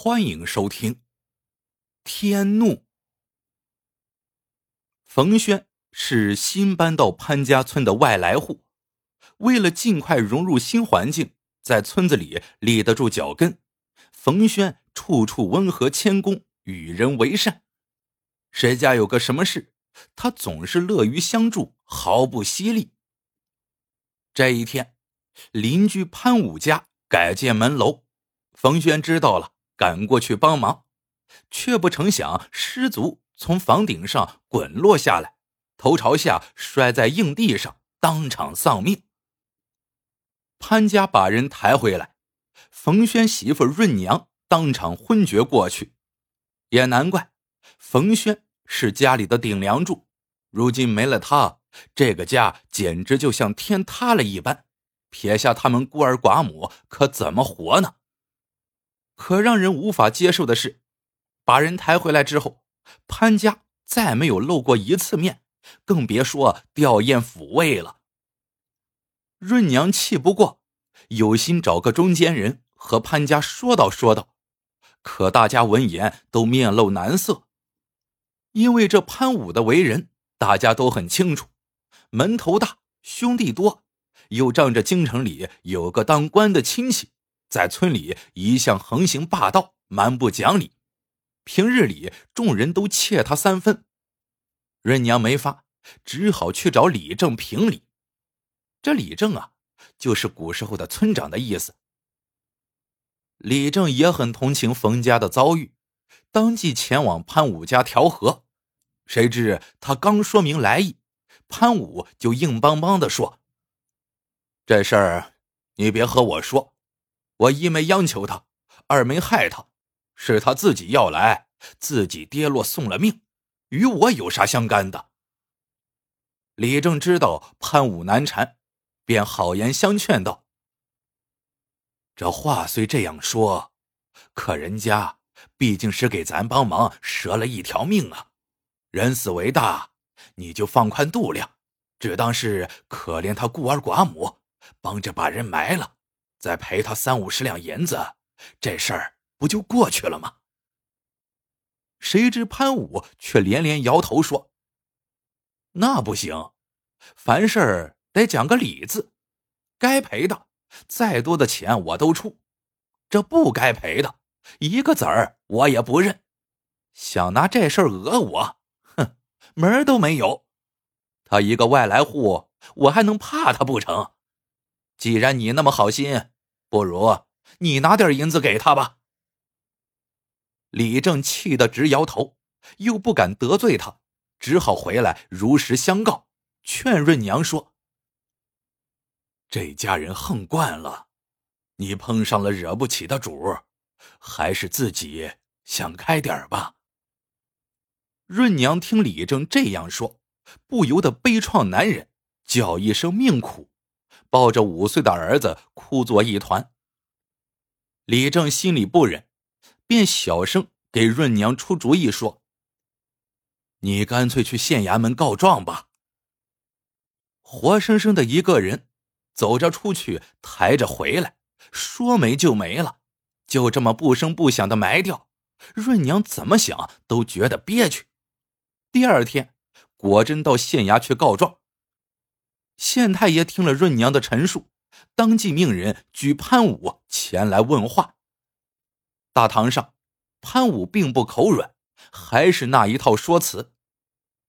欢迎收听《天怒》。冯轩是新搬到潘家村的外来户，为了尽快融入新环境，在村子里立得住脚跟，冯轩处处温和谦恭，与人为善。谁家有个什么事，他总是乐于相助，毫不犀利。这一天，邻居潘武家改建门楼，冯轩知道了。赶过去帮忙，却不成想失足从房顶上滚落下来，头朝下摔在硬地上，当场丧命。潘家把人抬回来，冯轩媳妇润娘当场昏厥过去。也难怪，冯轩是家里的顶梁柱，如今没了他，这个家简直就像天塌了一般。撇下他们孤儿寡母，可怎么活呢？可让人无法接受的是，把人抬回来之后，潘家再没有露过一次面，更别说吊唁抚慰了。润娘气不过，有心找个中间人和潘家说道说道，可大家闻言都面露难色，因为这潘武的为人大家都很清楚，门头大，兄弟多，又仗着京城里有个当官的亲戚。在村里一向横行霸道，蛮不讲理。平日里众人都怯他三分。润娘没法，只好去找李正评理。这李正啊，就是古时候的村长的意思。李正也很同情冯家的遭遇，当即前往潘武家调和。谁知他刚说明来意，潘武就硬邦邦的说：“这事儿你别和我说。”我一没央求他，二没害他，是他自己要来，自己跌落送了命，与我有啥相干的？李正知道潘武难缠，便好言相劝道：“这话虽这样说，可人家毕竟是给咱帮忙折了一条命啊，人死为大，你就放宽度量，只当是可怜他孤儿寡母，帮着把人埋了。”再赔他三五十两银子，这事儿不就过去了吗？谁知潘武却连连摇头说：“那不行，凡事得讲个理字，该赔的再多的钱我都出，这不该赔的一个子儿我也不认。想拿这事儿讹我，哼，门儿都没有。他一个外来户，我还能怕他不成？”既然你那么好心，不如你拿点银子给他吧。李正气得直摇头，又不敢得罪他，只好回来如实相告，劝润娘说：“这家人横惯了，你碰上了惹不起的主，还是自己想开点吧。”润娘听李正这样说，不由得悲怆难忍，叫一声命苦。抱着五岁的儿子哭作一团。李正心里不忍，便小声给润娘出主意说：“你干脆去县衙门告状吧。”活生生的一个人，走着出去，抬着回来，说没就没了，就这么不声不响的埋掉。润娘怎么想都觉得憋屈。第二天，果真到县衙去告状。县太爷听了润娘的陈述，当即命人举潘武前来问话。大堂上，潘武并不口软，还是那一套说辞。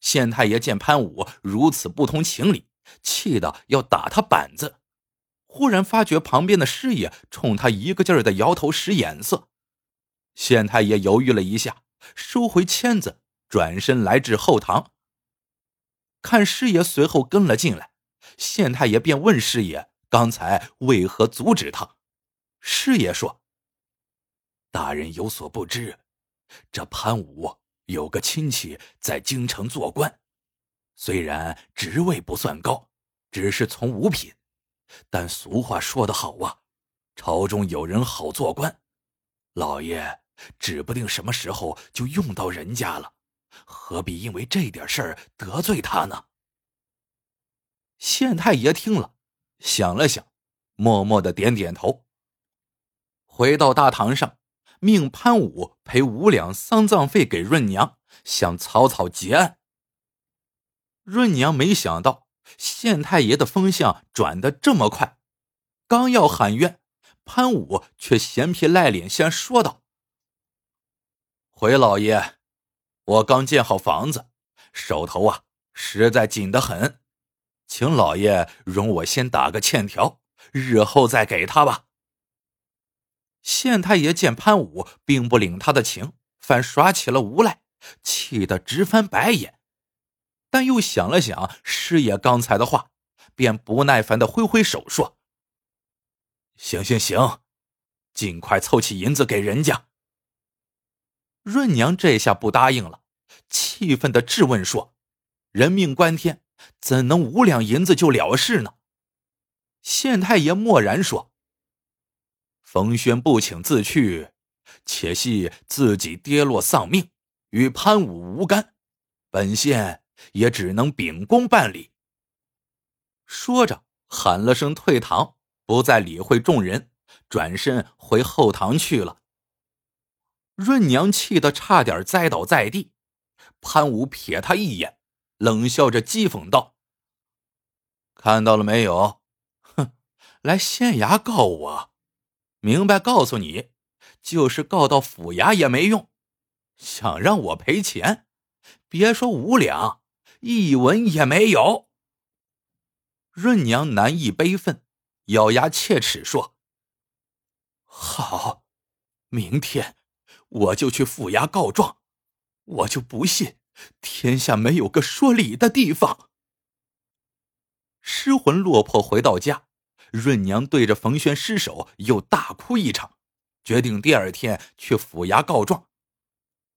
县太爷见潘武如此不通情理，气得要打他板子。忽然发觉旁边的师爷冲他一个劲儿的摇头使眼色，县太爷犹豫了一下，收回签子，转身来至后堂。看师爷随后跟了进来。县太爷便问师爷：“刚才为何阻止他？”师爷说：“大人有所不知，这潘武有个亲戚在京城做官，虽然职位不算高，只是从五品，但俗话说得好啊，朝中有人好做官，老爷指不定什么时候就用到人家了，何必因为这点事儿得罪他呢？”县太爷听了，想了想，默默的点点头。回到大堂上，命潘武赔五两丧葬费给润娘，向草草结案。润娘没想到县太爷的风向转得这么快，刚要喊冤，潘武却闲皮赖脸先说道：“回老爷，我刚建好房子，手头啊实在紧得很，请老爷容我先打个欠条，日后再给他吧。”县太爷见潘武并不领他的情，反耍起了无赖，气得直翻白眼。但又想了想师爷刚才的话，便不耐烦的挥挥手说：“行行行，尽快凑齐银子给人家。”润娘这下不答应了，气愤的质问说：“人命关天，怎能五两银子就了事呢？”县太爷默然说。冯轩不请自去，且系自己跌落丧命，与潘武无干，本县也只能秉公办理。说着，喊了声退堂，不再理会众人，转身回后堂去了。润娘气得差点栽倒在地，潘武瞥他一眼，冷笑着讥讽道：“看到了没有？哼，来县衙告我。”明白，告诉你，就是告到府衙也没用。想让我赔钱，别说五两，一文也没有。润娘难抑悲愤，咬牙切齿说：“好，明天我就去府衙告状。我就不信天下没有个说理的地方。”失魂落魄回到家。润娘对着冯轩失手，又大哭一场，决定第二天去府衙告状。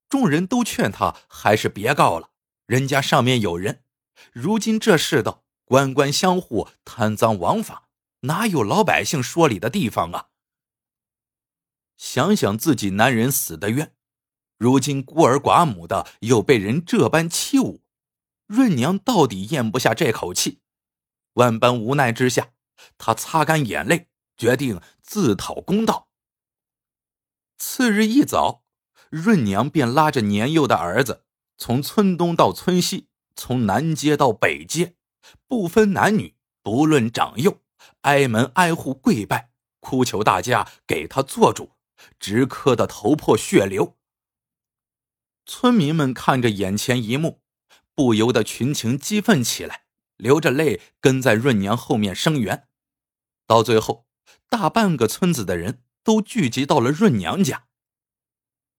众人都劝他还是别告了，人家上面有人。如今这世道，官官相护，贪赃枉法，哪有老百姓说理的地方啊？想想自己男人死的冤，如今孤儿寡母的又被人这般欺侮，润娘到底咽不下这口气，万般无奈之下。她擦干眼泪，决定自讨公道。次日一早，润娘便拉着年幼的儿子，从村东到村西，从南街到北街，不分男女，不论长幼，挨门挨户跪拜，哭求大家给他做主，直磕得头破血流。村民们看着眼前一幕，不由得群情激愤起来，流着泪跟在润娘后面声援。到最后，大半个村子的人都聚集到了润娘家。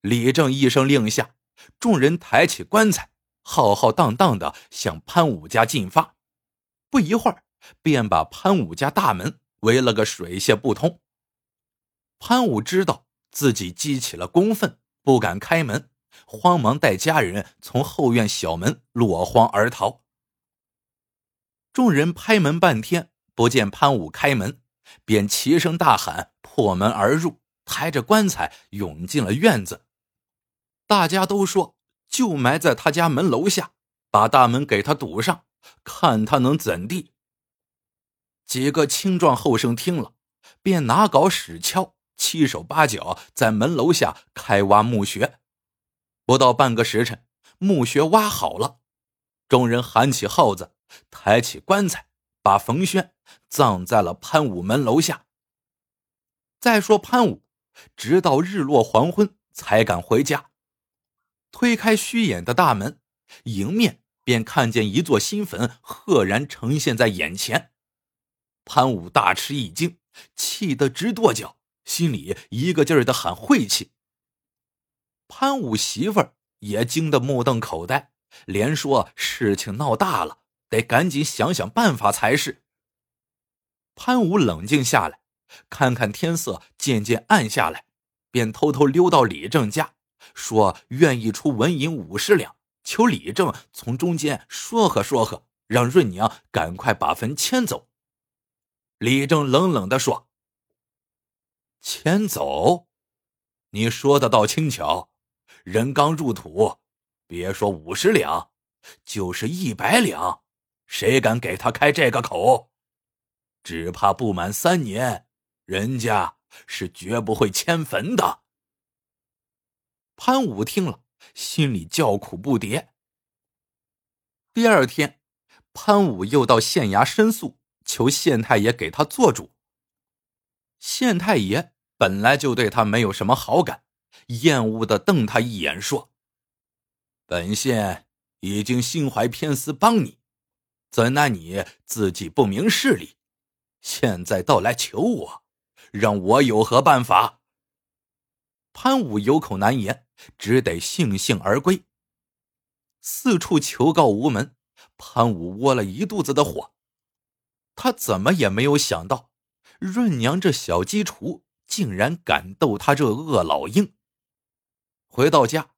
李正一声令下，众人抬起棺材，浩浩荡荡的向潘武家进发。不一会儿，便把潘武家大门围了个水泄不通。潘武知道自己激起了公愤，不敢开门，慌忙带家人从后院小门落荒而逃。众人拍门半天。不见潘武开门，便齐声大喊，破门而入，抬着棺材涌进了院子。大家都说就埋在他家门楼下，把大门给他堵上，看他能怎地。几个青壮后生听了，便拿镐使锹，七手八脚在门楼下开挖墓穴。不到半个时辰，墓穴挖好了，众人喊起号子，抬起棺材。把冯轩葬在了潘武门楼下。再说潘武，直到日落黄昏才敢回家。推开虚掩的大门，迎面便看见一座新坟赫然呈现在眼前。潘武大吃一惊，气得直跺脚，心里一个劲儿的喊晦气。潘武媳妇儿也惊得目瞪口呆，连说事情闹大了。得赶紧想想办法才是。潘武冷静下来，看看天色渐渐暗下来，便偷偷溜到李正家，说愿意出纹银五十两，求李正从中间说和说和，让润娘赶快把坟迁走。李正冷冷的说：“迁走？你说的倒轻巧，人刚入土，别说五十两，就是一百两。”谁敢给他开这个口？只怕不满三年，人家是绝不会迁坟的。潘武听了，心里叫苦不迭。第二天，潘武又到县衙申诉，求县太爷给他做主。县太爷本来就对他没有什么好感，厌恶的瞪他一眼，说：“本县已经心怀偏私帮你，怎奈你自己不明事理，现在倒来求我，让我有何办法？”潘武有口难言，只得悻悻而归。四处求告无门，潘武窝了一肚子的火。他怎么也没有想到，润娘这小鸡雏竟然敢斗他这恶老鹰。回到家，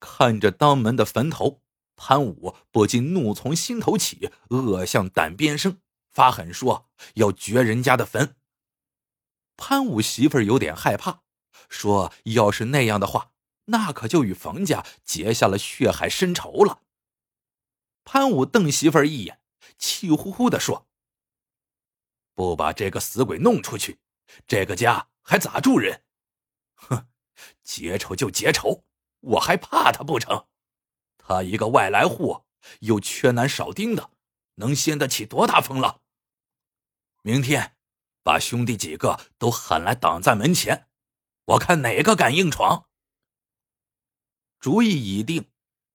看着当门的坟头，潘武不禁怒从心头起，恶向胆边生，发狠说要掘人家的坟。潘武媳妇儿有点害怕，说要是那样的话。那可就与冯家结下了血海深仇了。潘武瞪媳妇儿一眼，气呼呼的说：“不把这个死鬼弄出去，这个家还咋住人？哼，结仇就结仇，我还怕他不成？他一个外来户，又缺男少丁的，能掀得起多大风浪？明天把兄弟几个都喊来挡在门前，我看哪个敢硬闯。”主意已定，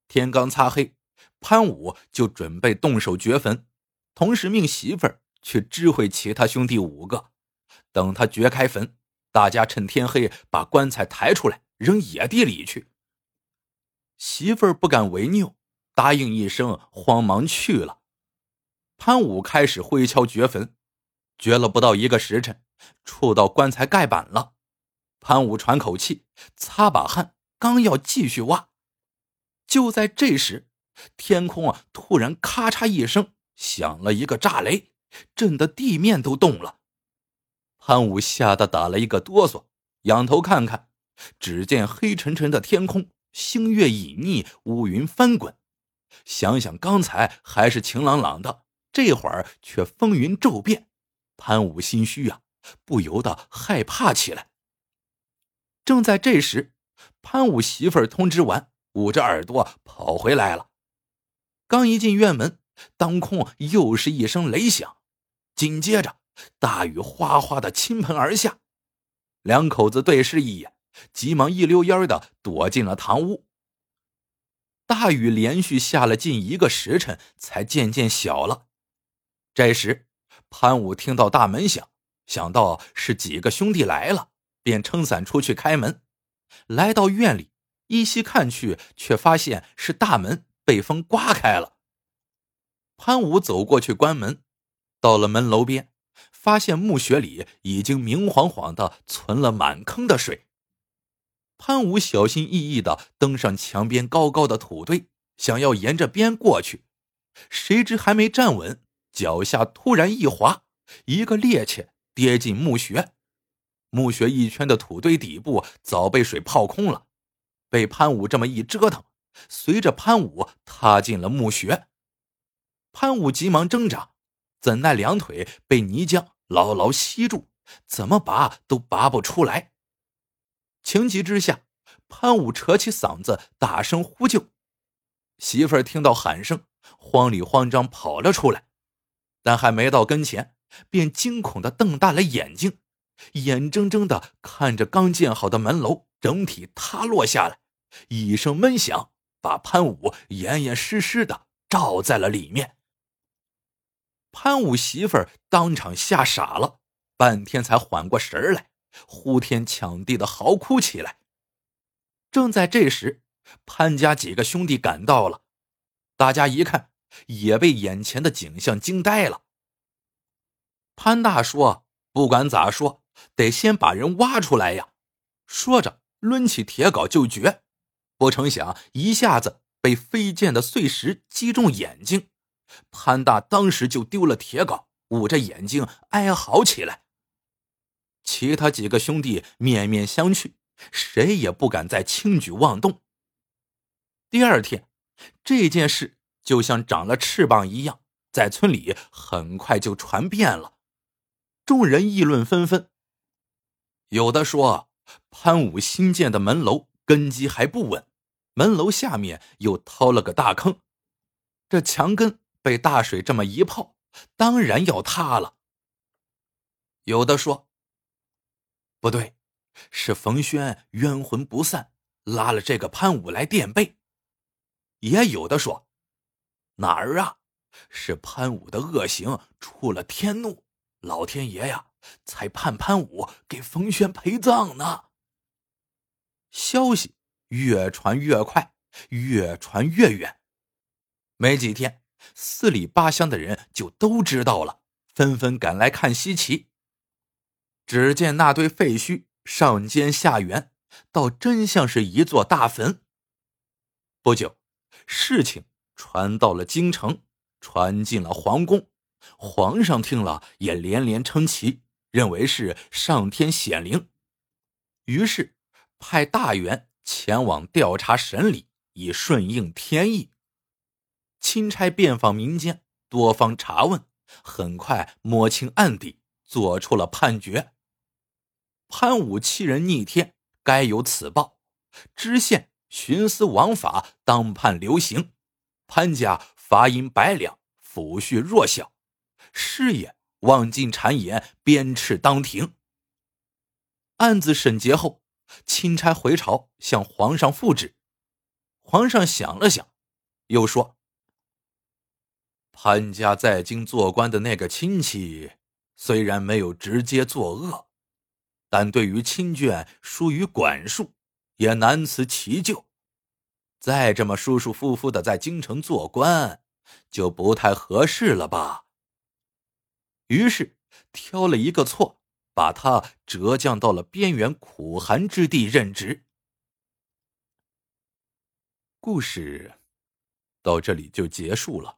天刚擦黑，潘武就准备动手掘坟，同时命媳妇儿去知会其他兄弟五个。等他掘开坟，大家趁天黑把棺材抬出来扔野地里去。媳妇儿不敢违拗，答应一声，慌忙去了。潘武开始挥锹掘坟，掘了不到一个时辰，触到棺材盖板了。潘武喘口气，擦把汗。刚要继续挖，就在这时，天空啊突然咔嚓一声响了一个炸雷，震得地面都动了。潘武吓得打了一个哆嗦，仰头看看，只见黑沉沉的天空，星月隐匿，乌云翻滚。想想刚才还是晴朗朗的，这会儿却风云骤变，潘武心虚啊，不由得害怕起来。正在这时。潘武媳妇儿通知完，捂着耳朵跑回来了。刚一进院门，当空又是一声雷响，紧接着大雨哗哗的倾盆而下。两口子对视一眼，急忙一溜烟的躲进了堂屋。大雨连续下了近一个时辰，才渐渐小了。这时，潘武听到大门响，想到是几个兄弟来了，便撑伞出去开门。来到院里，依稀看去，却发现是大门被风刮开了。潘武走过去关门，到了门楼边，发现墓穴里已经明晃晃的存了满坑的水。潘武小心翼翼的登上墙边高高的土堆，想要沿着边过去，谁知还没站稳，脚下突然一滑，一个趔趄，跌进墓穴。墓穴一圈的土堆底部早被水泡空了，被潘武这么一折腾，随着潘武踏进了墓穴。潘武急忙挣扎，怎奈两腿被泥浆牢牢吸住，怎么拔都拔不出来。情急之下，潘武扯起嗓子大声呼救。媳妇儿听到喊声，慌里慌张跑了出来，但还没到跟前，便惊恐的瞪大了眼睛。眼睁睁的看着刚建好的门楼整体塌落下来，一声闷响，把潘武严严实实的罩在了里面。潘武媳妇儿当场吓傻了，半天才缓过神来，呼天抢地的嚎哭起来。正在这时，潘家几个兄弟赶到了，大家一看，也被眼前的景象惊呆了。潘大说：“不管咋说。”得先把人挖出来呀！说着，抡起铁镐就掘，不成想一下子被飞溅的碎石击中眼睛。潘大当时就丢了铁镐，捂着眼睛哀嚎起来。其他几个兄弟面面相觑，谁也不敢再轻举妄动。第二天，这件事就像长了翅膀一样，在村里很快就传遍了，众人议论纷纷。有的说，潘武新建的门楼根基还不稳，门楼下面又掏了个大坑，这墙根被大水这么一泡，当然要塌了。有的说不对，是冯轩冤魂不散，拉了这个潘武来垫背；也有的说哪儿啊，是潘武的恶行触了天怒，老天爷呀，才判潘武给冯轩陪葬呢。消息越传越快，越传越远，没几天，四里八乡的人就都知道了，纷纷赶来看稀奇。只见那堆废墟上尖下圆，倒真像是一座大坟。不久，事情传到了京城，传进了皇宫，皇上听了也连连称奇，认为是上天显灵，于是。派大员前往调查审理，以顺应天意。钦差遍访民间，多方查问，很快摸清案底，做出了判决：潘武欺人逆天，该有此报；知县徇私枉法，当判流刑；潘家罚银百两，抚恤弱小；师爷妄进谗言，鞭笞当庭。案子审结后。钦差回朝向皇上复旨，皇上想了想，又说：“潘家在京做官的那个亲戚，虽然没有直接作恶，但对于亲眷疏于管束，也难辞其咎。再这么舒舒服服的在京城做官，就不太合适了吧？”于是挑了一个错。把他折降到了边缘苦寒之地任职。故事到这里就结束了。